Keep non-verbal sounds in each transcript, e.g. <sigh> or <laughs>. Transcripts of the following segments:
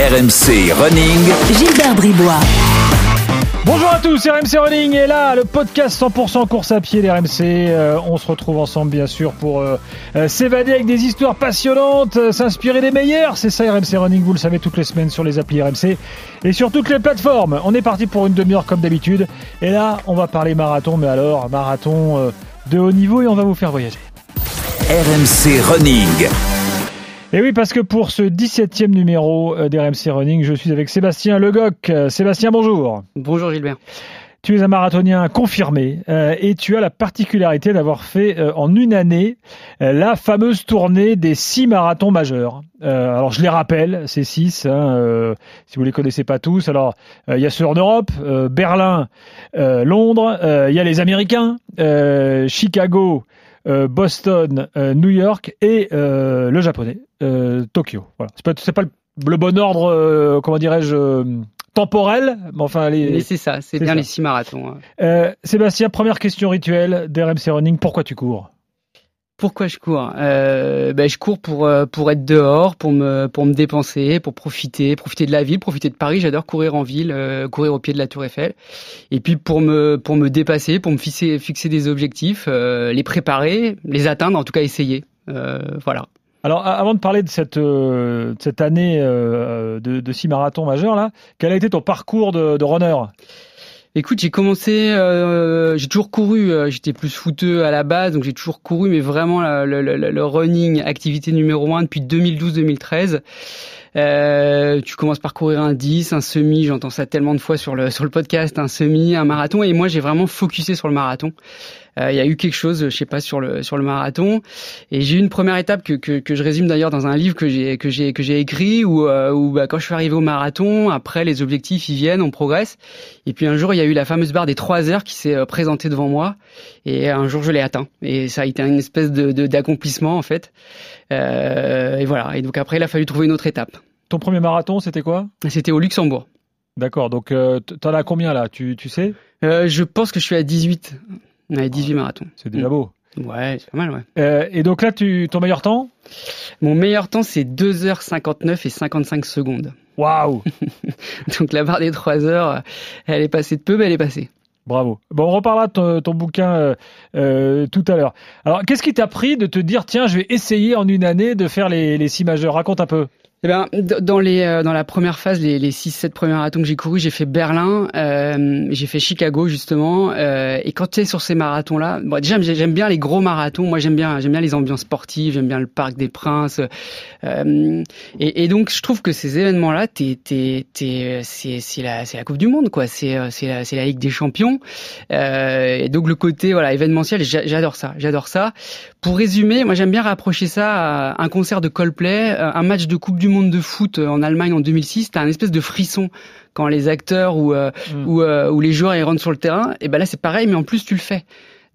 RMC Running. Gilbert Bribois. Bonjour à tous, RMC Running est là, le podcast 100% course à pied d'RMC. Euh, on se retrouve ensemble bien sûr pour euh, euh, s'évader avec des histoires passionnantes, euh, s'inspirer des meilleurs. C'est ça RMC Running, vous le savez toutes les semaines sur les applis RMC et sur toutes les plateformes. On est parti pour une demi-heure comme d'habitude. Et là, on va parler marathon, mais alors marathon euh, de haut niveau et on va vous faire voyager. RMC Running. Et oui, parce que pour ce 17e numéro euh, d'RMC Running, je suis avec Sébastien Legoc. Euh, Sébastien, bonjour. Bonjour Gilbert. Tu es un marathonien confirmé euh, et tu as la particularité d'avoir fait euh, en une année euh, la fameuse tournée des six marathons majeurs. Euh, alors je les rappelle, ces six, hein, euh, si vous les connaissez pas tous. Alors il y a ceux en Europe, euh, Berlin, euh, Londres, euh, il y a les Américains, euh, Chicago, Boston, euh, New York et euh, le japonais, euh, Tokyo. Voilà. C'est pas, c'est pas le, le bon ordre, euh, comment dirais-je, euh, temporel, mais enfin les. Mais c'est ça, c'est bien ça. les six marathons. hein. Euh, Sébastien, première question rituelle d'RMC Running. Pourquoi tu cours? Pourquoi je cours? Euh, ben, Je cours pour, euh, pour être dehors, pour me, pour me dépenser, pour profiter, profiter de la ville, profiter de Paris. J'adore courir en ville, euh, courir au pied de la Tour Eiffel. Et puis pour me, pour me dépasser, pour me fixer, fixer des objectifs, euh, les préparer, les atteindre, en tout cas essayer. Voilà. Alors, avant de parler de cette, de cette année euh, de, de six marathons majeurs, là, quel a été ton parcours de, de runner? Écoute, j'ai commencé, euh, j'ai toujours couru. euh, J'étais plus footeux à la base, donc j'ai toujours couru, mais vraiment le running, activité numéro un depuis 2012-2013. Euh, tu commences par courir un 10, un semi, j'entends ça tellement de fois sur le sur le podcast, un semi, un marathon, et moi j'ai vraiment focusé sur le marathon. Euh, Il y a eu quelque chose, je sais pas, sur le sur le marathon, et j'ai eu une première étape que, que, que je résume d'ailleurs dans un livre que j'ai que j'ai que j'ai écrit où, euh, où bah, quand je suis arrivé au marathon, après les objectifs ils viennent, on progresse. Et puis un jour, il y a eu la fameuse barre des 3 heures qui s'est euh, présentée devant moi. Et un jour, je l'ai atteint. Et ça a été une espèce de de- d'accomplissement, en fait. Euh, et voilà. Et donc après, il a fallu trouver une autre étape. Ton premier marathon, c'était quoi? C'était au Luxembourg. D'accord, donc euh, t'en as combien là? Tu, tu sais? Euh, je pense que je suis à 18. Ouais, 18 marathons. C'est déjà beau. Ouais, c'est pas mal, ouais. Euh, et donc là, tu, ton meilleur temps? Mon meilleur temps, c'est 2h59 et 55 secondes. Waouh <laughs> Donc la barre des 3 heures, elle est passée de peu, mais elle est passée. Bravo. Bon, on reparlera de ton, ton bouquin euh, euh, tout à l'heure. Alors, qu'est-ce qui t'a pris de te dire, tiens, je vais essayer en une année de faire les, les six majeurs? Raconte un peu. Eh d- dans les euh, dans la première phase, les, les 6-7 premiers marathons que j'ai courus, j'ai fait Berlin, euh, j'ai fait Chicago justement. euh, et quand tu es sur ces marathons-là, bon, déjà j'aime bien les gros marathons. Moi j'aime bien j'aime bien les ambiances sportives, j'aime bien le Parc des Princes. euh, et, et donc je trouve que ces événements-là, t'es t'es t'es c'est c'est la c'est la Coupe du Monde quoi. C'est euh, c'est la c'est la Ligue des Champions. Euh, et donc le côté voilà événementiel, j'a- j'adore ça, j'adore ça. Pour résumer, moi j'aime bien rapprocher ça à un concert de Coldplay, un match de Coupe du Monde de foot euh, en Allemagne en 2006. T'as un espèce de frisson quand les acteurs ou euh, Mm. ou, euh, ou les joueurs ils rentrent sur le terrain. Et ben là c'est pareil, mais en plus tu le fais.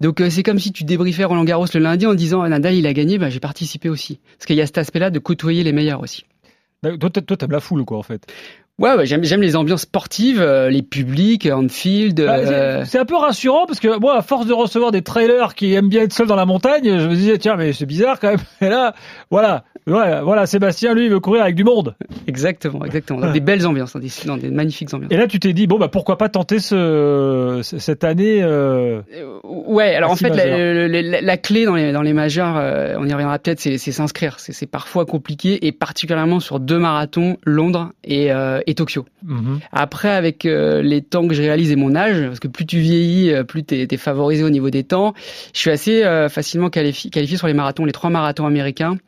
Donc euh, c'est comme si tu débriefais Roland Garros le lundi en disant ah, Nadal il a gagné, bah j'ai participé aussi. Parce qu'il y a cet aspect-là de côtoyer les meilleurs aussi. Toi, t'a- toi, t'aimes la foule, quoi, en fait. Ouais, ouais j'aime j'aime les ambiances sportives, euh, les publics, Anfield. Bah, euh, c'est- C'est un peu rassurant parce que moi, à force de recevoir des trailers qui aiment bien être seuls dans la montagne, je me disais tiens mais c'est bizarre quand même. <laughs> Et là, voilà, voilà, voilà, Sébastien lui il veut courir avec du monde. Exactement, exactement. Dans des belles ambiances, des, dans des magnifiques ambiances. Et là tu t'es dit bon bah pourquoi pas tenter ce ce- cette année. euh, Euh, Ouais, alors en fait, la, clé dans les, dans les majeurs, on y reviendra peut-être, c'est c'est s'inscrire. C'est c'est parfois compliqué, et particulièrement sur deux marathons, Londres et, et Tokyo. mhm. Après, avec euh, les temps que je réalise et mon âge, parce que plus tu vieillis, euh, plus t'es es favorisé au niveau des temps, je suis assez euh, facilement qualifié, qualifié sur les marathons, les trois marathons américains.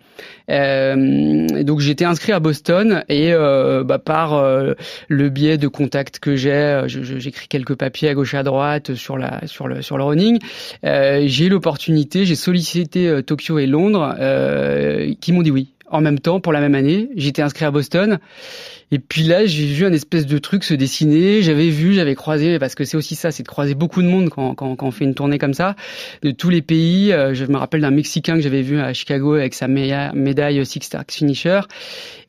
Euh, donc j'étais inscrit à Boston et euh, bah, par euh, le biais de contacts que j'ai, j'écris quelques papiers à gauche et à droite sur la sur le sur le running. J'ai eu l'opportunité, j'ai sollicité Tokyo et Londres, qui m'ont dit oui en même temps pour la même année. J'étais inscrit à Boston. Et puis là, j'ai vu un espèce de truc se dessiner. J'avais vu, j'avais croisé, parce que c'est aussi ça, c'est de croiser beaucoup de monde quand, quand, quand on fait une tournée comme ça, de tous les pays. Euh, Je me rappelle d'un Mexicain que j'avais vu à Chicago avec sa médaille Six Stars Finisher.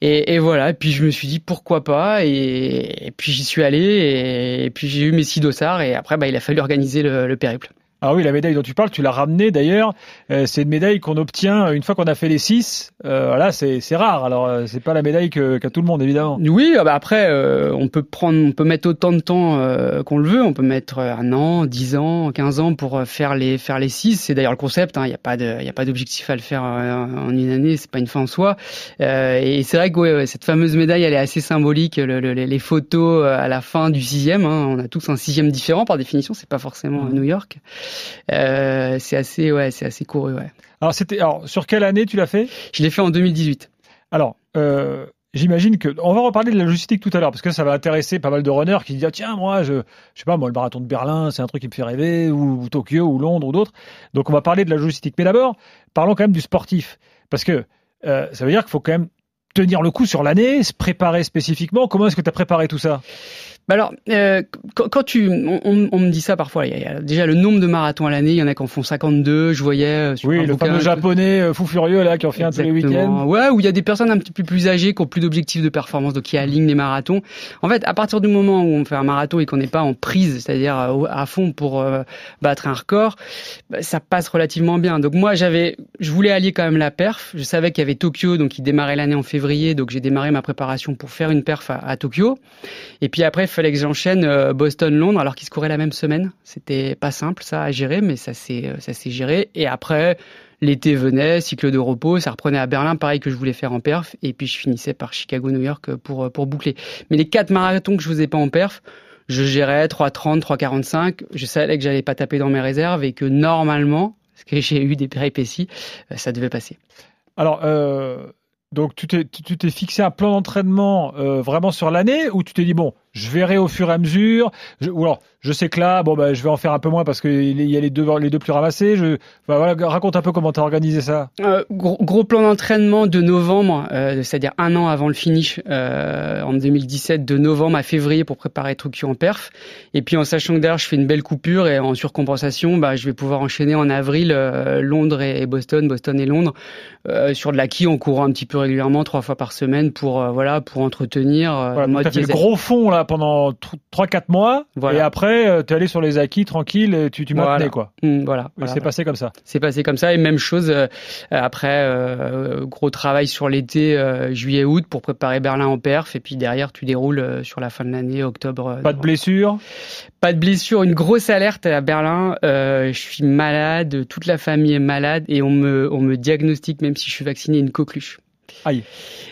Et, et voilà. Et puis je me suis dit pourquoi pas? Et, puis j'y suis allé. Et, et puis j'ai eu mes six dossards. Et après, bah, il a fallu organiser le, le périple. Ah oui, la médaille dont tu parles, tu l'as ramenée d'ailleurs. Euh, c'est une médaille qu'on obtient une fois qu'on a fait les six. Euh, voilà, c'est rare. Alors, euh, c'est pas la médaille qu'a tout le monde, évidemment. Oui, ah bah après, euh, on peut prendre, on peut mettre autant de temps qu'on le veut. On peut mettre un an, dix ans, quinze ans pour faire les faire les six. C'est d'ailleurs le concept. Il hein. n'y a pas de, il a pas d'objectif à le faire en une année. C'est pas une fin en soi. et c'est vrai que ouais, cette fameuse médaille, elle est assez symbolique. Le, le, les photos à la fin du sixième. Hein. On a tous un sixième différent par définition. C'est pas forcément à. New York. Euh, c'est assez, ouais, c'est assez couru, ouais. Alors, c'était, alors, sur quelle année tu l'as fait? Je l'ai fait en 2018. Alors, euh, J'imagine que on va reparler de la logistique tout à l'heure parce que ça va intéresser pas mal de runners qui disent ah, tiens moi je je sais pas moi le marathon de Berlin c'est un truc qui me fait rêver ou, Tokyo ou Londres ou d'autres. Donc on va parler de la logistique. Mais d'abord parlons quand même du sportif. Parce que euh, ça veut dire qu'il faut quand même tenir le coup sur l'année se préparer spécifiquement. Comment est-ce que tu as préparé tout ça? Bah alors, euh, quand, tu, on, on, me dit ça parfois. Il y, a, déjà le nombre de marathons à l'année. Il y en a qui en font 52. Je voyais. Euh, sur oui, le fameux japonais euh, fou furieux là qui en fait un tous les week-ends. Ouais, où il y a des personnes un petit peu plus âgées qui ont plus d'objectifs de performance, donc qui alignent les marathons. En fait, à partir du moment où on fait un marathon et qu'on n'est pas en prise, c'est-à-dire à fond pour battre un record, bah, ça passe relativement bien. Donc moi, j'avais, je voulais allier quand même la perf. Je savais qu'il y avait Tokyo, donc il démarrait l'année en février, donc j'ai démarré ma préparation pour faire une perf à, à Tokyo. Et puis après, fallait que j'enchaîne euh, Boston-Londres alors qu'ils se couraient la même semaine. C'était pas simple ça à gérer, mais ça s'est euh, ça s'est géré. Et après, l'été venait, cycle de repos, ça reprenait à Berlin, pareil que je voulais faire en perf, et puis je finissais par Chicago-New York pour pour boucler. Mais les quatre marathons que je faisais pas en perf, je gérais 3,30, 3,45. Je savais que j'allais pas taper dans mes réserves et que normalement, parce que <laughs> j'ai eu des péripéties, euh, ça devait passer. Alors, euh, donc tu t'es, fixé un plan d'entraînement euh, vraiment sur l'année ou tu t'es dit bon, je verrai au fur et à mesure, ou alors je sais que là, bon bah, je vais en faire un peu moins parce qu'il y a les deux, les deux plus ramassés. Je, bah, voilà, raconte un peu comment tu as organisé ça. Euh, gros, gros, plan d'entraînement de novembre, euh, c'est-à-dire un an avant le finish euh, en 2017, de novembre à février pour préparer Tokyo en perf. Et puis en sachant que derrière je fais une belle coupure et en surcompensation, bah, je vais pouvoir enchaîner en avril Londres et, Boston, Boston et Londres sur de l'acquis en courant un petit peu régulièrement, trois fois par semaine pour voilà pour entretenir. Voilà, fait le gros fond là pendant 3-4 mois voilà. et après euh, tu es allé sur les acquis tranquille, et tu, tu maintenais quoi. Mmh, voilà. c'est passé comme ça. C'est passé comme ça et même chose euh, après euh, gros travail sur l'été juillet-août pour préparer Berlin en perf et puis derrière tu déroules sur la fin de l'année octobre. Pas de blessure? Pas de blessure, une grosse alerte à Berlin. je suis malade, toute la famille est malade et on me on me diagnostique même si je suis vacciné une coqueluche. Aïe.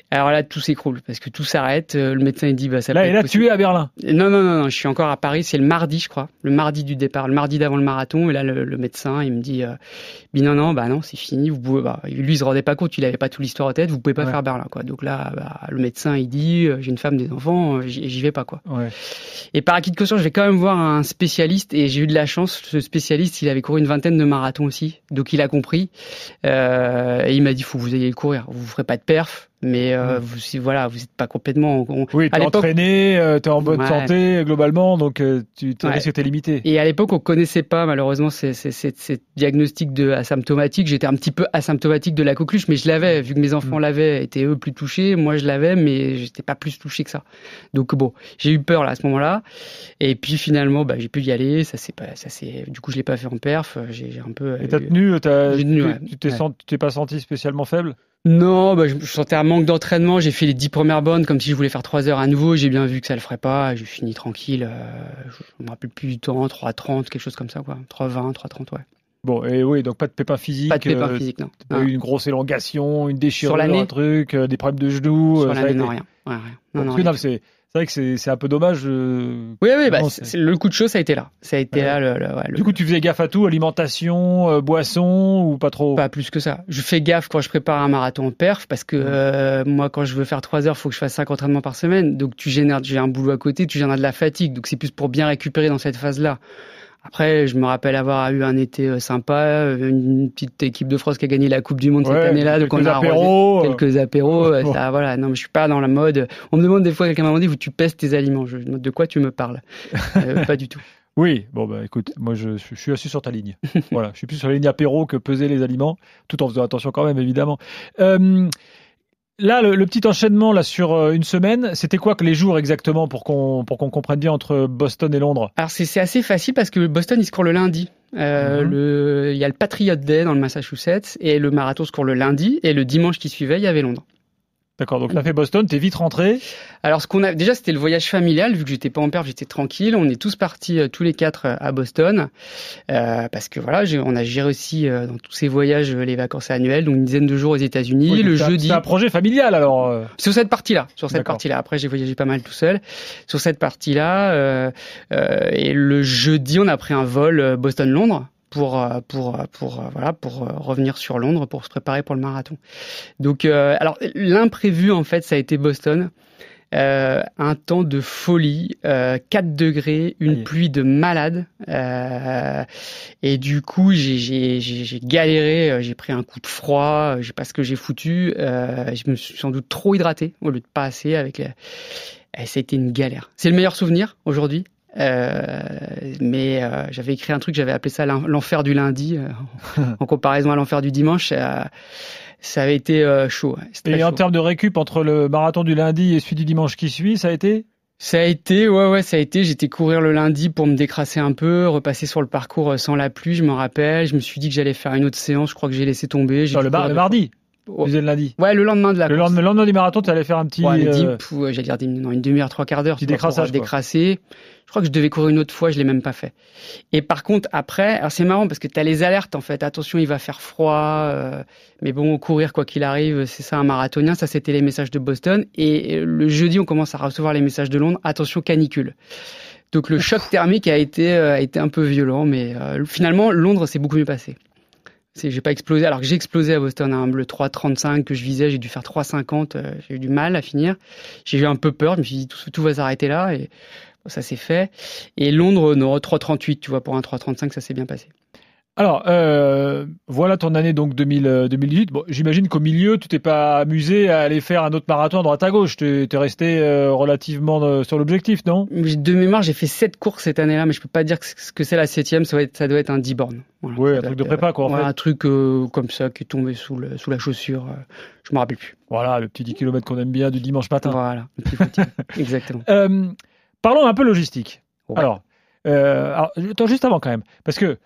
Alors là, tout s'écroule parce que tout s'arrête. Euh, le médecin il dit bah ça. Là, et là, tu es à Berlin. Non, non, non, non, je suis encore à Paris. C'est le mardi, je crois, le mardi du départ, le mardi d'avant le marathon. Et là, le, médecin, il me dit, euh, non, non, bah non, c'est fini. Vous pouvez, bah, lui, il se rendait pas compte, il avait pas toute l'histoire en tête. Vous pouvez pas faire Berlin, quoi. Donc là, bah, le médecin, il dit, euh, j'ai une femme, des enfants, euh, j'y vais pas, quoi. Ouais. Et par acquis de conscience, je vais quand même voir un spécialiste. Et j'ai eu de la chance. Ce spécialiste, il avait couru une vingtaine de marathons aussi, donc il a compris. et il m'a dit, faut que vous ayez courir. Vous ferez pas de perf mais euh, vous, si, voilà, vous n'êtes pas complètement. oui, t'es entraîné, euh, t'es en bonne santé globalement, donc euh, tu ouais. risques t'es limité. Et à l'époque, on connaissait pas malheureusement ces, ces, ces, ces diagnostics de asymptomatique. J'étais un petit peu asymptomatique de la coqueluche, mais je l'avais vu que mes enfants mm. l'avaient, étaient eux plus touchés. Moi, je l'avais, mais j'étais pas plus touché que ça. Donc bon, j'ai eu peur là à ce moment-là. Et puis finalement, bah, j'ai pu y aller. Ça c'est pas, ça c'est. Du coup, je l'ai pas fait en perf. J'ai un peu. Et t'as tenu, t'as, tu t'es pas senti spécialement faible? Non, bah, je, sentais un manque d'entraînement. J'ai fait les dix premières bonnes comme si je voulais faire trois heures à nouveau. J'ai bien vu que ça le ferait pas. J'ai fini tranquille. Euh, je me rappelle plus du temps, 3,30, quelque chose comme ça, quoi. 3,20, 3,30, ouais. Bon, et oui, donc pas de pépins physiques. Pas de pépins euh, physiques, non. Pas eu une grosse élongation, une déchirure, un truc, euh, des problèmes de genoux. Sur l'année, non, rien. Ouais, rien. Non, non, rien. c'est c'est vrai que c'est un peu dommage. Euh, oui, oui, bah, le coup de chaud, ça a été là. Ça a été là. Le, le, Du coup, tu faisais gaffe à tout, alimentation, euh, boisson ou pas trop? Pas plus que ça. Je fais gaffe quand je prépare un marathon en perf parce que euh, moi, quand je veux faire 3 heures, faut que je fasse 5 entraînements par semaine. Donc, tu génères, j'ai un boulot à côté, tu génères de la fatigue. Donc, c'est plus pour bien récupérer dans cette phase-là. Après, je me rappelle avoir eu un été euh, sympa, euh, une petite équipe de France qui a gagné la Coupe du Monde cette année-là, donc on a apéros, euh. quelques apéros. <laughs> ça, voilà. Non, mais je suis pas dans la mode. On me demande des fois, quelqu'un m'a demandé, où tu pèses tes aliments. Je, de quoi tu me parles <laughs> Pas du tout. Oui, bon bah écoute, moi je, je, suis assis sur ta ligne. <laughs> voilà, je suis plus sur la ligne apéro que peser les aliments, tout en faisant attention quand même évidemment. Euh, là, le, petit enchaînement là sur euh, une semaine, c'était quoi que les jours exactement pour qu'on pour qu'on comprenne bien entre Boston et Londres? Alors c'est assez facile parce que Boston il se court le lundi. Euh, mhm. le, il y a le Patriot Day dans le Massachusetts et le marathon se court le lundi et le dimanche qui suivait il y avait Londres. D'accord, donc as fait Boston, t'es vite rentré. Alors ce qu'on a déjà c'était le voyage familial vu que j'étais pas en perte, j'étais tranquille. On est tous partis euh, tous les quatre euh, à Boston euh, parce que voilà, on a géré aussi euh, dans tous ces voyages les vacances annuelles, donc une dizaine de jours aux États-Unis. le jeudi. C'est un projet familial alors. Sur cette partie-là, sur cette partie-là. Après j'ai voyagé pas mal tout seul. Sur cette partie-là et le jeudi on a pris un vol Boston-Londres pour euh, pour pour euh, voilà pour euh, revenir sur Londres pour se préparer pour le marathon. Donc alors l'imprévu en fait ça a été Boston. Euh, un temps de folie, euh, 4 degrés, une pluie de malade. Euh, et du coup, j'ai galéré, j'ai pris un coup de froid, je sais pas ce que j'ai foutu. je me suis sans doute trop hydraté au lieu de pas assez. Avec, et ça a été une galère. C'est le meilleur souvenir aujourd'hui? Euh, mais euh, j'avais écrit un truc, j'avais appelé ça l'enfer du lundi, euh, <laughs> en comparaison à l'enfer du dimanche. ça avait été chaud. Et en termes de récup entre le marathon du lundi et celui du dimanche qui suit, ça a été? Ça a été, ouais, ouais, ça a été. J'étais courir le lundi pour me décrasser un peu, repasser sur le parcours sans la pluie, je me rappelle. Je me suis dit que j'allais faire une autre séance. Je crois que j'ai laissé tomber. le, le mardi lundi. Ouais, le lendemain de la le Lendemain, le lendemain du marathon, tu allais faire un petit. Ouais, euh... j'allais dire une demi-heure, trois quarts d'heure. Petit décrassage. Décrasser. Je crois que je devais courir une autre fois, je l'ai même pas fait. Et par contre, après, alors c'est marrant parce que tu as les alertes en fait. Attention, il va faire froid. Euh, mais bon, courir quoi qu'il arrive, c'est ça un marathonien. Ça, c'était les messages de Boston. Et le jeudi, on commence à recevoir les messages de Londres. Attention, canicule. Donc le choc thermique a été, euh, a été un peu violent, mais euh, finalement, Londres s'est beaucoup mieux passé. J'ai pas explosé, alors que j'ai explosé à Boston, hein, le 3,35 que je visais, j'ai dû faire 3,50, j'ai eu du mal à finir. J'ai eu un peu peur, je me suis dit tout, tout va s'arrêter là et ça s'est fait. Et Londres, non, 3,38, tu vois, pour un 3,35, ça s'est bien passé. Alors, euh, voilà ton année donc 2000, 2018. Euh, bon, j'imagine qu'au milieu, tu t'es pas amusé à aller faire un autre marathon à droite à gauche. Tu es, resté euh, relativement euh, sur l'objectif, non? De mémoire, j'ai fait sept courses cette année-là, mais je peux pas dire que, que c'est la septième. Ça, ça doit être un 10 bornes. Voilà, oui, un truc de prépa, quoi. En Un truc comme ça qui est tombé sous, le, sous la chaussure. je me rappelle plus. Voilà, le petit 10 km qu'on aime bien du dimanche matin. Voilà, <laughs> exactement. parlons un peu logistique. Alors, alors, attends, juste avant quand même, parce que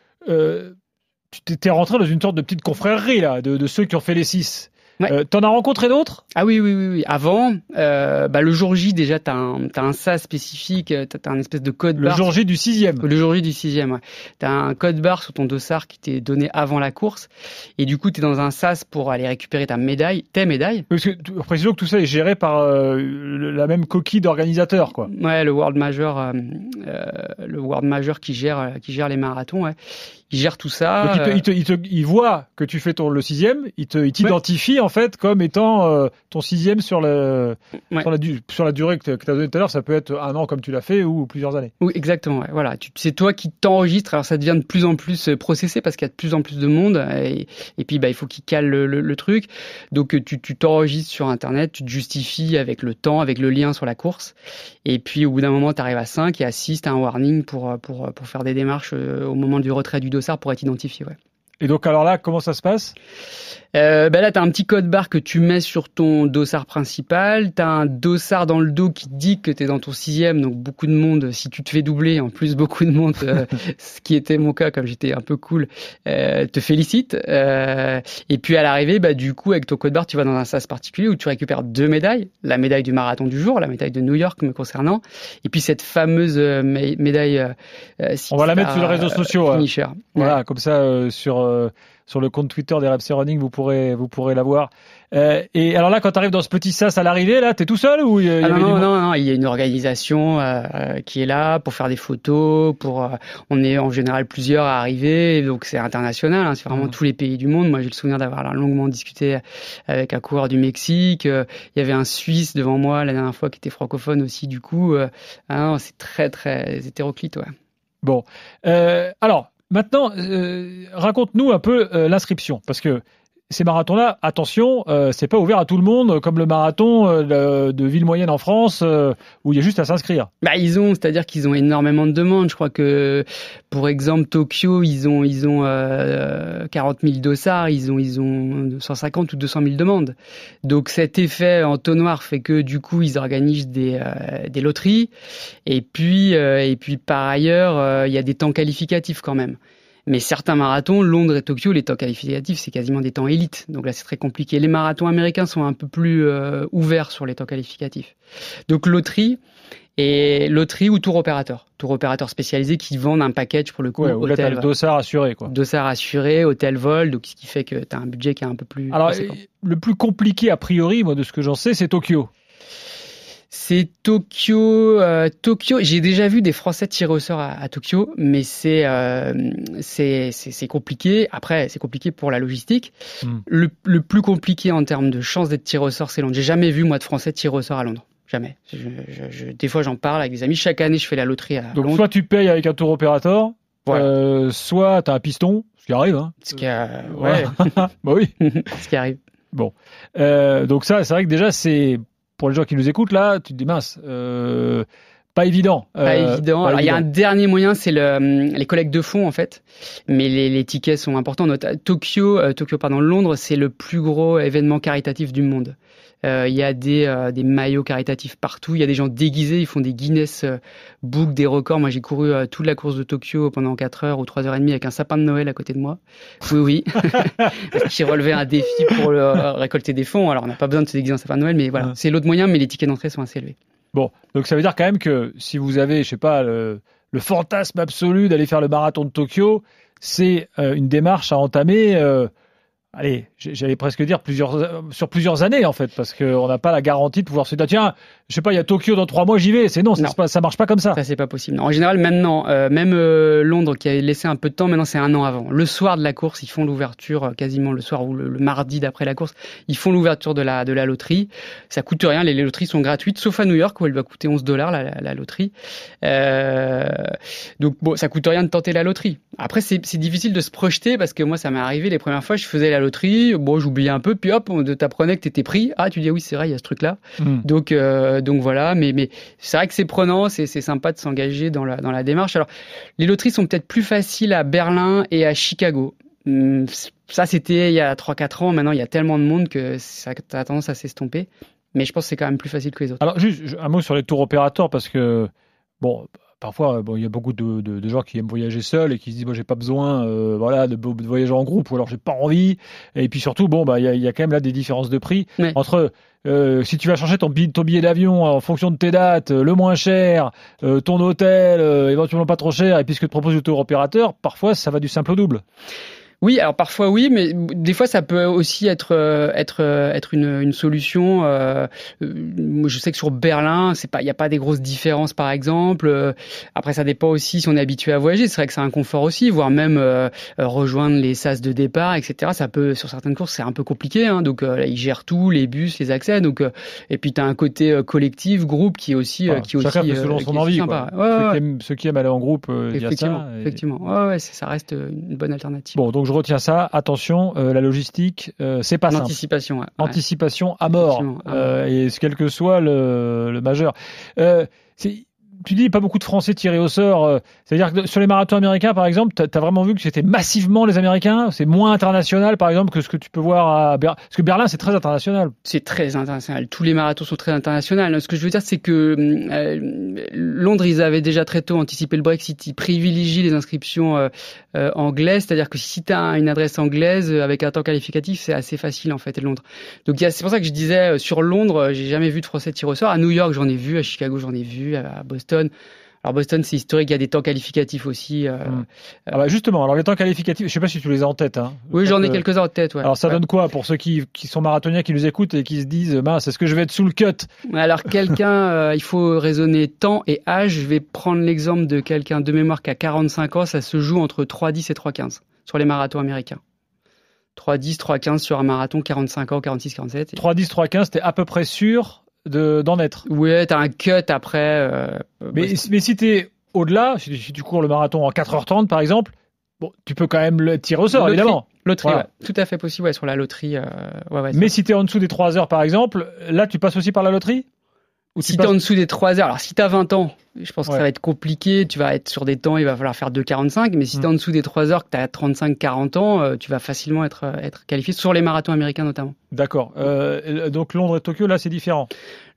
tu t'es rentré dans une sorte de petite confrérie là, de, de ceux qui ont fait les six. Euh, T'en as rencontré d'autres? Ah oui, oui, oui, oui. Avant, euh, bah, le jour J, déjà, t'as un, as un SAS spécifique, t'as as un espèce de code barre. Le jour J du sixième. Le jour J du sixième, ouais. T'as un code barre sur ton dossard qui t'est donné avant la course. Et du coup, t'es dans un SAS pour aller récupérer ta médaille, tes médailles. Parce que, précisons que tout ça est géré par euh, la même coquille d'organisateur, quoi. Ouais, le World Major, euh, euh, le World Major qui gère, qui gère les marathons, ouais. Il gère tout ça. Donc, il, te, il, te, il, voit que tu fais ton, le sixième, il t'identifie en fait comme étant euh, ton sixième sur, le, sur, la, sur la durée que tu as donnée tout à l'heure. Ça peut être un an comme tu l'as fait ou plusieurs années. Oui, exactement. Voilà, c'est toi qui t'enregistres. Alors ça devient de plus en plus euh, processé parce qu'il y a de plus en plus de monde et, et puis bah, il faut qu'il cale le, le, truc. Donc euh, tu t'enregistres sur Internet, tu te justifies avec le temps, avec le lien sur la course. Et puis au bout d'un moment, tu arrives à 5 et à 6, tu as un warning pour, pour, pour faire des démarches au moment du retrait du dossard pour être identifié. Ouais. Et donc alors là, comment ça se passe? Euh, ben là, tu as un petit code barre que tu mets sur ton dossard principal. Tu as un dossard dans le dos qui dit que tu es dans ton sixième. Donc beaucoup de monde, si tu te fais doubler, en plus beaucoup de monde, euh, <laughs> ce qui était mon cas comme j'étais un peu cool, euh, te félicite. Et puis à l'arrivée, bah, du coup, avec ton code barre, tu vas dans un sas particulier où tu récupères deux médailles. La médaille du marathon du jour, la médaille de New York me concernant. Et puis cette fameuse médaille... On va la mettre sur les réseaux sociaux. Voilà, comme ça, sur sur le compte Twitter des RMC Running, vous pourrez, vous pourrez la voir. Euh, et alors là, quand tu arrives dans ce petit sas à l'arrivée, là, t'es tout seul ou il y, ah non, non, non, il y a une organisation euh, euh, qui est là pour faire des photos. Pour, euh, on est en général plusieurs à arriver, donc c'est international. Hein, c'est vraiment mmh. tous les pays du monde. Moi, j'ai le souvenir d'avoir longuement discuté avec un coureur du Mexique. il y avait un Suisse devant moi la dernière fois qui était francophone aussi. Du coup, ah c'est très très hétéroclite, ouais. Bon, alors Maintenant, euh, raconte-nous un peu euh, l'inscription, parce que ces marathons-là, attention, euh, c'est pas ouvert à tout le monde, comme le marathon euh, de ville moyenne en France, euh, où il y a juste à s'inscrire. Bah, ils ont, c'est-à-dire qu'ils ont énormément de demandes. Je crois que, pour exemple, Tokyo, ils ont, ils ont euh, 40 000 dossards, ils ont, ils ont 150 ou 200 000 demandes. Donc cet effet entonnoir fait que du coup, ils organisent des, euh, des loteries. Et puis, euh, et puis par ailleurs, euh, il y a des temps qualificatifs quand même. Mais certains marathons, Londres et Tokyo, les temps qualificatifs, c'est quasiment des temps élites. Donc là, c'est très compliqué. Les marathons américains sont un peu plus euh, ouverts sur les temps qualificatifs. Donc loterie et loterie ou tour opérateur. Tour opérateur spécialisé qui vendent un package pour le coup. Ouais, où là, hôtel, le dossard assuré, quoi. dossard assuré, hôtel vol, donc ce qui fait que tu as un budget qui est un peu plus Alors, conséquent. le plus compliqué, a priori, moi, de ce que j'en sais, c'est Tokyo. C'est Tokyo. euh, Tokyo. J'ai déjà vu des Français tirer au sort à, à Tokyo, mais c'est euh, c'est compliqué. Après, c'est compliqué pour la logistique. Hmm. Le, le plus compliqué en termes de chance d'être tiré au sort, c'est Londres. J'ai jamais vu moi de Français tirer au sort à Londres. Jamais. Je, je- je- des fois, j'en parle avec des amis. Chaque année, je fais la loterie à Donc, Londres. soit tu payes avec un tour opérateur, Voilà. euh, soit t'as un piston, ce qui arrive, hein. Ce qui, a- ouais, <laughs> bah oui. <laughs> ce qui arrive. Euh, donc ça, c'est vrai que déjà, c'est pour les gens qui nous écoutent là, tu te dis mince, euh, pas évident. Pas Euh, évident. pas Alors, il y a un dernier moyen, c'est le, hum, les collectes de fonds, en fait. Mais les, les tickets sont importants. Tokyo, euh, Tokyo, pardon, Londres, c'est le plus gros événement caritatif du monde. Euh, Il y a des, euh, des maillots caritatifs partout. Il y a des gens déguisés. Ils font des Guinness euh, Book, des records. Moi, j'ai couru toute la course de Tokyo pendant 4 heures ou 3 heures et demie avec un sapin de Noël à côté de moi. Oui, oui. <laughs> qui relevait un défi pour récolter des fonds. Alors, on n'a pas besoin de se déguiser en sapin de Noël, mais voilà. Ouais. C'est l'autre moyen, mais les tickets d'entrée sont assez élevés. Bon, donc ça veut dire quand même que si vous avez, je sais pas, le, le fantasme absolu d'aller faire le marathon de Tokyo, c'est euh, une démarche à entamer. euh, allez, j'allais presque dire plusieurs euh, sur plusieurs années en fait, parce qu'on n'a pas la garantie de pouvoir se dire tiens, je sais pas, il y a Tokyo dans trois mois, j'y vais. C'est non, ça, Non. passe- ça marche pas comme ça. Ça, c'est pas possible. En général, maintenant, euh, même euh, Londres, qui a laissé un peu de temps, maintenant, c'est un an avant. Le soir de la course, ils font l'ouverture, euh, quasiment le soir ou le, le mardi d'après la course, ils font l'ouverture de la, de la loterie. Ça coûte rien, les, les loteries sont gratuites, sauf à New York, où elle doit coûter 11 dollars, la, la, la loterie. Euh, donc, bon, ça coûte rien de tenter la loterie. Après, c'est c'est difficile de se projeter, parce que moi, ça m'est arrivé les premières fois, je faisais la loterie, bon, j'oubliais un peu, puis hop, on t'apprenait que t'étais pris. Ah, tu dis, ah oui, c'est vrai, il y a ce truc-là. Hmm. Donc, euh, donc voilà, mais, mais c'est vrai que c'est prenant, c'est c'est sympa de s'engager dans la, dans la démarche. Alors, les loteries sont peut-être plus faciles à Berlin et à Chicago. Hum, Ça, c'était il y a 3-4 ans. Maintenant, il y a tellement de monde que ça a tendance à s'estomper. Mais je pense que c'est quand même plus facile que les autres. Alors juste un mot sur les tours opérateurs parce que bon. Parfois, bon, il y a beaucoup de, de- de gens qui aiment voyager seuls et qui se disent, bon, j'ai pas besoin, euh, voilà, de, de voyager en groupe ou alors j'ai pas envie. Et puis surtout, bon, bah, il y a, y a quand même là des différences de prix Ouais. entre euh, si tu vas changer ton billet, ton billet d'avion en fonction de tes dates, euh, le moins cher, euh, ton hôtel, euh, éventuellement pas trop cher, et puis ce que te propose le tour opérateur, parfois ça va du simple au double. Oui, alors parfois oui, mais des fois ça peut aussi être euh, être euh, être une, une solution. euh, euh, je sais que sur Berlin, c'est pas il y a pas des grosses différences par exemple. Après ça dépend aussi si on est habitué à voyager. C'est vrai que c'est un confort aussi, voire même euh, rejoindre les sas de départ, etc. Ça peut sur certaines courses c'est un peu compliqué. Hein, donc euh, là, ils gèrent tout, les bus, les accès. Donc euh, et puis tu as un côté collectif, groupe qui est aussi euh, Voilà. qui est aussi fait selon son envie. quoi. Ouais, ceux, ouais. Qui aiment, ceux qui aiment aller en groupe, euh, il y a Effectivement, ça. et- effectivement. Ouais, ouais, ça reste une bonne alternative. Bon, donc je retiens ça. Attention, euh, la logistique, euh, c'est pas simple. Anticipation. ouais. Anticipation à mort, à Euh, et quel que soit le, le majeur. C'est- tu dis pas beaucoup de Français tirés au sort. euh, C'est-à-dire que sur les marathons américains, par exemple, tu as, vraiment vu que c'était massivement les Américains? C'est moins international, par exemple, que ce que tu peux voir à Berlin. Parce que Berlin, c'est très international. C'est très international. Tous les marathons sont très internationaux. Ce que je veux dire, c'est que euh, Londres, ils avaient déjà très tôt anticipé le Brexit. Ils privilégient les inscriptions euh, anglaises, c'est-à-dire que si tu as une adresse anglaise avec un temps qualificatif, c'est assez facile en fait, à Londres. Donc c'est pour ça que je disais sur Londres, j'ai jamais vu de Français tirer au sort. À New York, j'en ai vu. À Chicago, j'en ai vu. À Boston. Alors Boston, c'est historique. Il y a des temps qualificatifs aussi. euh, Mm. Ah bah justement, alors les temps qualificatifs, je sais pas si tu les as en tête. Hein. Oui, j'en ai Euh, quelques-uns en tête. Ouais. Alors ça Ouais. donne quoi pour ceux qui, qui sont marathoniens, qui nous écoutent et qui se disent, mince, est-ce que je vais être sous le cut? Alors quelqu'un, <laughs> euh, il faut raisonner temps et âge. Je vais prendre l'exemple de quelqu'un de mémoire qui a 45 ans. Ça se joue entre 3,10 et 3,15 sur les marathons américains. 3,10, 3,15 sur un marathon, 45 ans, 46, 47. 3-10, 3-15, t'es à peu près sûr de- d'en être. Ouais, t'as un cut après. euh, Mais, Boston. mais si t'es au-delà, si, si tu cours le marathon en 4h30 par exemple, bon, tu peux quand même le tirer au sort, Loterie. évidemment. Loterie, Voilà. ouais. tout à fait possible ouais, sur la loterie. euh, ouais, ouais, Mais si tu es en dessous des 3 heures, par exemple, là, tu passes aussi par la loterie? Ou si passes- t'es en dessous des 3 heures, alors si t'as 20 ans, je pense que Ouais. ça va être compliqué, tu vas être sur des temps, il va falloir faire 2,45, mais si Mm. t'es en dessous des 3 heures, que t'as 35-40 ans, euh, tu vas facilement être, euh, être qualifié sur les marathons américains notamment. D'accord. Euh, donc Londres et Tokyo, là, c'est différent.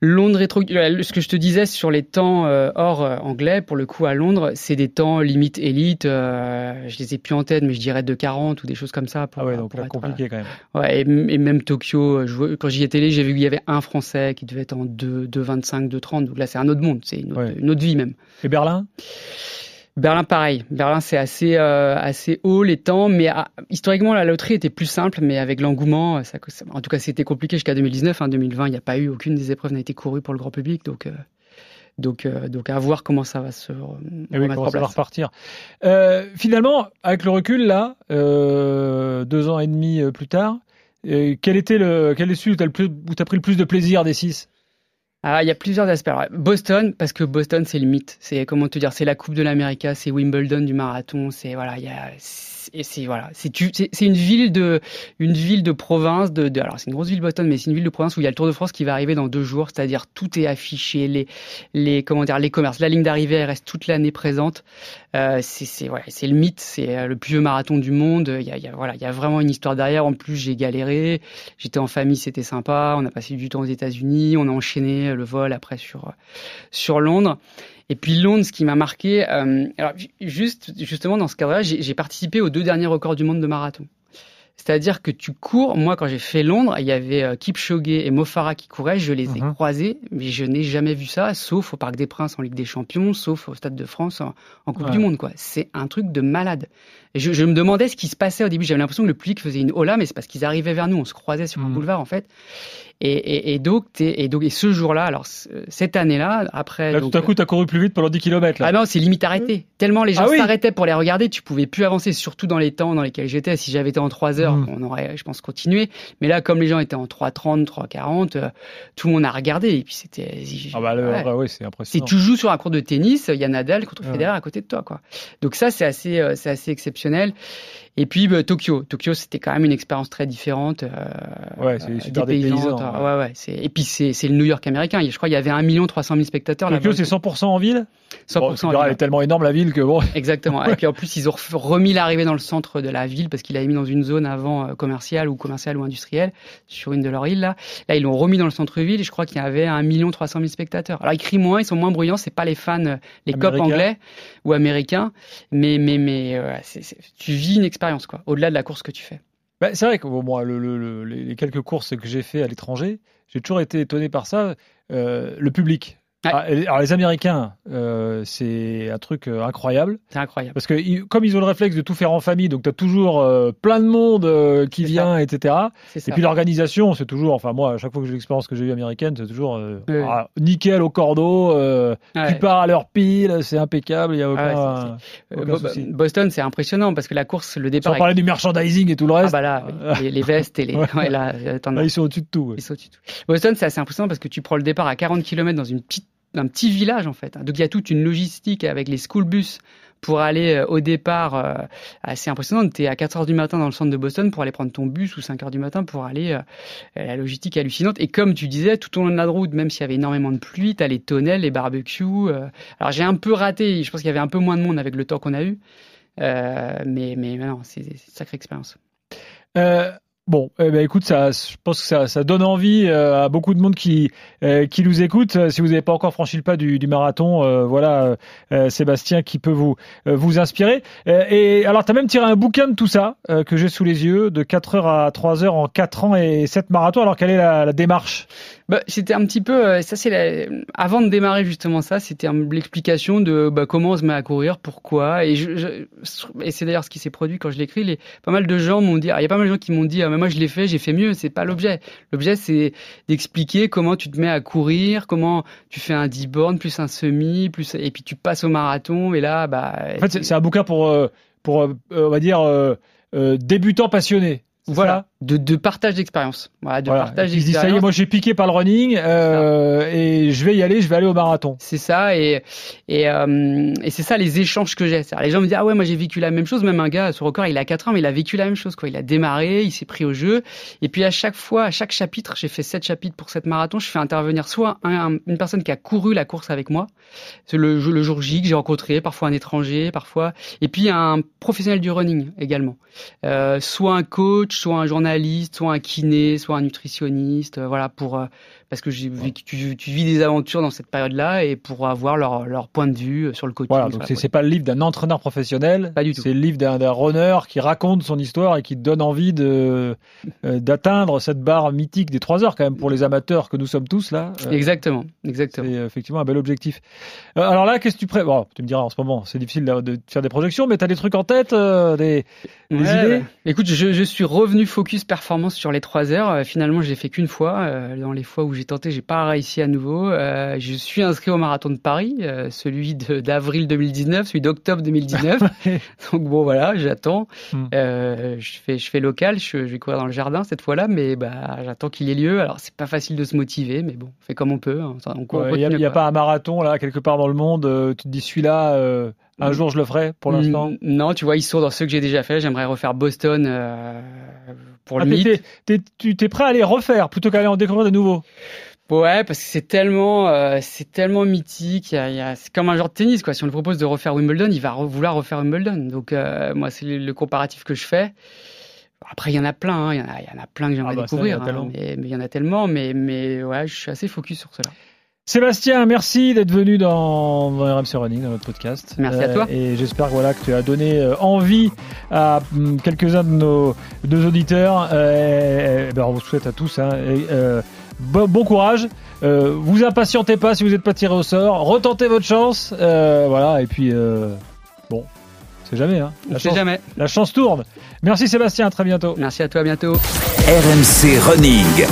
Londres et Tokyo, ce que je te disais sur les temps hors anglais, pour le coup à Londres, c'est des temps limite élite, euh, je les ai plus en tête, mais je dirais de 40 ou des choses comme ça. Pour, Ah ouais, donc être, compliqué quand même. Ouais, et, même Tokyo, je quand j'y étais allé, j'ai vu qu'il y avait un Français qui devait être en 2, 2,25, 2,30. Donc là, c'est un autre monde, c'est une, autre- Ouais. une autre même. Et Berlin? Berlin, pareil. Berlin, c'est assez, euh, assez haut les temps, mais ah, historiquement, la loterie était plus simple, mais avec l'engouement, ça, ça- en tout cas, c'était compliqué jusqu'à 2019. En 2020, il n'y a pas eu aucune des épreuves n'a été courue pour le grand public, donc. euh, donc, euh, donc à voir comment ça va se euh, Eh oui, remettre comment en ça va repartir. Euh, finalement, avec le recul, là, euh, deux ans et demi euh, plus tard, euh, quel était le, quel est celui où tu as, pris le plus de plaisir des six? Ah, il y a plusieurs aspects. Boston, parce que Boston, c'est le mythe. C'est comment te dire, c'est la Coupe de l'Amérique, c'est Wimbledon du marathon. C'est voilà, il y a, c'est c'est- voilà, c'est une ville de, une ville de province. De, alors c'est une grosse ville Boston, mais c'est une ville de province où il y a le Tour de France qui va arriver dans deux jours. C'est-à-dire tout est affiché, les, les comment dire, les commerces, la ligne d'arrivée, reste toute l'année présente. Euh, c'est c'est c'est le mythe. C'est euh, le plus vieux marathon du monde. Il y a, il y a voilà, il y a vraiment une histoire derrière. En plus, j'ai galéré. J'étais en famille, c'était sympa. On a passé du temps aux États-Unis. On a enchaîné le vol après sur sur Londres. Et puis Londres, ce qui m'a marqué, euh, alors ju- juste justement dans ce cadre-là, j'ai j'ai participé aux deux derniers records du monde de marathon. C'est-à-dire que tu cours. Moi, quand j'ai fait Londres, il y avait euh, Kipchoge et Mo Farah qui couraient. Je les ai Mhm. croisés, mais je n'ai jamais vu ça, sauf au Parc des Princes en Ligue des Champions, sauf au Stade de France en, en Coupe Ouais. du Monde. quoi. C'est un truc de malade. Et je, je me demandais ce qui se passait au début. J'avais l'impression que le public faisait une hola, mais c'est parce qu'ils arrivaient vers nous. On se croisait sur un Mhm. boulevard en fait. Et, et, et donc, et donc, et ce jour-là, alors c- cette année-là, après. Là, donc, tout à coup, tu as couru plus vite pendant 10 km. Là. ah non, c'est limite arrêté. Tellement les gens Ah oui. s'arrêtaient pour les regarder, tu pouvais plus avancer, surtout dans les temps dans lesquels j'étais. Si j'avais été en 3 heures, Mm. on aurait, je pense, continué. Mais là, comme les gens étaient en 3.30, 3.40, euh, tout le monde a regardé. Et puis c'était. ah bah, ouais. ouais, c'est Si impressionnant. tu joues sur un court de tennis, il y a Nadal contre Ouais. Federer à côté de toi, quoi. Donc ça, c'est assez, euh, c'est assez exceptionnel. Et puis bah, Tokyo, Tokyo, c'était quand même une expérience très différente. euh, Ouais, c'est euh, super dépaysante. dépaysant, Ouais, ouais. c'est- Et puis c'est, c'est le New York américain. Je crois qu'il y avait 1 300 000 spectateurs. Tokyo, là-bas. c'est 100% en ville? 100% Bon, en ville. Elle est tellement énorme, la ville, que bon. <laughs> Exactement. Et puis en plus, ils ont remis l'arrivée dans le centre de la ville parce qu'ils l'avaient mis dans une zone avant euh, commerciale ou commerciale ou industrielle sur une de leurs îles là. Là, ils l'ont remis dans le centre-ville et je crois qu'il y avait 1 300 000 spectateurs. Alors ils crient moins, ils sont moins bruyants, c'est pas les fans, euh, les Américains. anglais ou américains, mais mais mais euh, tu vis une expérience quoi, au-delà de la course que tu fais. Bah, c'est vrai que moi, le- le- le- les les quelques courses que j'ai fait à l'étranger, j'ai toujours été étonné par ça, euh, le public. Ouais. Ah, alors les Américains, euh, c'est un truc euh, incroyable C'est incroyable. parce que ils- comme ils ont le réflexe de tout faire en famille, donc tu as toujours euh, plein de monde euh, qui vient, etc. Et ça. puis l'organisation, c'est toujours, enfin moi, à chaque fois que j'ai l'expérience que j'ai eue américaine, c'est toujours euh, Ouais. ah, nickel au cordeau, euh, Ouais. tu pars à l'heure pile, c'est impeccable, il y a aucun, Ah ouais, aucun souci. Boston, c'est impressionnant parce que la course, le départ. est- parler du merchandising et tout le Ah reste. bah là, oui. les, les vestes et les. <laughs> Là, Là, ils sont au-dessus de tout. Ils sautent et tout. Boston, c'est assez impressionnant parce que tu prends le départ à 40 km dans une petite, un petit village en fait. Donc il y a toute une logistique avec les school bus pour aller euh, au départ euh, assez impressionnante. Tu es à 4 heures du matin dans le centre de Boston pour aller prendre ton bus ou 5 heures du matin pour aller euh, la logistique hallucinante. Et comme tu disais, tout au long de la route, même s'il y avait énormément de pluie, tu as les tonnelles, les barbecues. Alors j'ai un peu raté, je pense qu'il y avait un peu moins de monde avec le temps qu'on a eu. Mais, mais, non, c'est une sacrée expérience. Bon, eh ben, écoute, ça, je pense que ça, ça donne envie euh, à beaucoup de monde qui, euh, qui nous écoute. Euh, Si vous n'avez pas encore franchi le pas du, du marathon, euh, voilà, euh, euh, Sébastien qui peut vous, vous inspirer. Et alors, tu as même tiré un bouquin de tout ça que j'ai sous les yeux, de 4 heures à 3 heures en 4 ans et 7 marathons. Alors, quelle est la, la démarche? Bah, c'était un petit peu, ça c'est avant de démarrer justement ça, c'était l'explication de bah, comment on se met à courir, pourquoi, et, je, je- et c'est d'ailleurs ce qui s'est produit quand je l'écris. Les, pas mal de gens m'ont dit, ah, il y a pas mal de gens qui m'ont dit, ah, mais moi je l'ai fait, j'ai fait mieux. C'est pas l'objet. L'objet c'est d'expliquer comment tu te mets à courir, comment tu fais un 10 bornes plus un semi, plus et puis tu passes au marathon et là bah. En fait, c'est- un bouquin pour, euh, pour euh, on va dire, euh, euh, débutants passionnés. C'est Voilà, de, de partage d'expérience. Voilà, de Voilà. partage ça y est, moi j'ai piqué par le running euh, et je vais y aller, je vais aller au marathon. C'est ça, et, et, euh, et c'est ça les échanges que j'ai. Les gens me disent, ah ouais, moi j'ai vécu la même chose. Même un gars sur record, il a 4 ans, mais il a vécu la même chose. Quoi. Il a démarré, il s'est pris au jeu. Et puis à chaque fois, à chaque chapitre, j'ai fait 7 chapitres pour cette marathon, je fais intervenir soit un- un- une personne qui a couru la course avec moi, c'est le, le jour J que j'ai rencontré, parfois un étranger, parfois, et puis un professionnel du running également. Euh, soit un coach, soit un journaliste, soit un kiné, soit un nutritionniste, euh, voilà, pour euh, parce que j'ai tu, tu vis des aventures dans cette période-là et pour avoir leur, leur point de vue euh, sur le coaching. Voilà, donc c'est c'est pas le livre d'un entraîneur professionnel, Pas du tout. c'est le livre d'un runner qui raconte son histoire et qui donne envie de euh, d'atteindre cette barre mythique des 3 heures quand même pour les amateurs que nous sommes tous là. Euh, Exactement, c'est exactement. effectivement un bel objectif. Euh, alors là, qu'est-ce que tu pré... Bon, tu me diras en ce moment, c'est difficile de, de faire des projections, mais tu as des trucs en tête, des, des Ouais, idées? ouais. Écoute, je, je suis revenu focus performance sur les trois heures. Finalement, je l'ai fait qu'une fois. Dans les fois où j'ai tenté, j'ai pas réussi à nouveau. Euh, je suis inscrit au marathon de Paris, euh, celui d'avril 2019, celui d'octobre 2019. <laughs> Donc bon, voilà, j'attends. Hmm. Euh, je fais, je fais local. Je, je vais courir dans le jardin cette fois-là, mais bah, j'attends qu'il ait lieu. Alors, c'est pas facile de se motiver, mais bon, on fait comme on peut. hein. Il n'y a, y a pas un marathon là quelque part dans le monde, tu te dis celui-là, un Mm. jour je le ferai pour l'instant? Mm, Non, tu vois, ils sont dans ceux que j'ai déjà fait. J'aimerais refaire Boston pour Ah, le mythe. tu t'es prêt à les refaire plutôt qu'à aller en découvrir de nouveaux? Ouais, parce que c'est tellement, euh, c'est tellement mythique. Il y a, il y a- c'est comme un genre de tennis, quoi. Si on le propose de refaire Wimbledon, il va re- vouloir refaire Wimbledon. Donc, euh, moi, c'est le, le comparatif que je fais. Après, il y en a plein, hein. il y en a, il y en a plein que j'aimerais Ah bah ça, il découvrir. hein. mais il y en a tellement, mais, mais ouais, je suis assez focus sur cela. Sébastien, merci d'être venu dans, dans RMC Running, dans notre podcast. Euh, Merci à toi. Et j'espère que, voilà, que tu as donné euh, envie à hum, quelques-uns de nos, de nos auditeurs. Euh, et- et ben, on vous souhaite à tous hein, et, euh, bon, bon courage. Euh, vous impatientez pas si vous n'êtes pas tiré au sort. Retentez votre chance. Euh, voilà, et puis, euh, bon, c'est jamais. Hein, la, chance, jamais. la chance tourne. Merci Sébastien, à très bientôt. Merci à toi, à bientôt. RMC Running.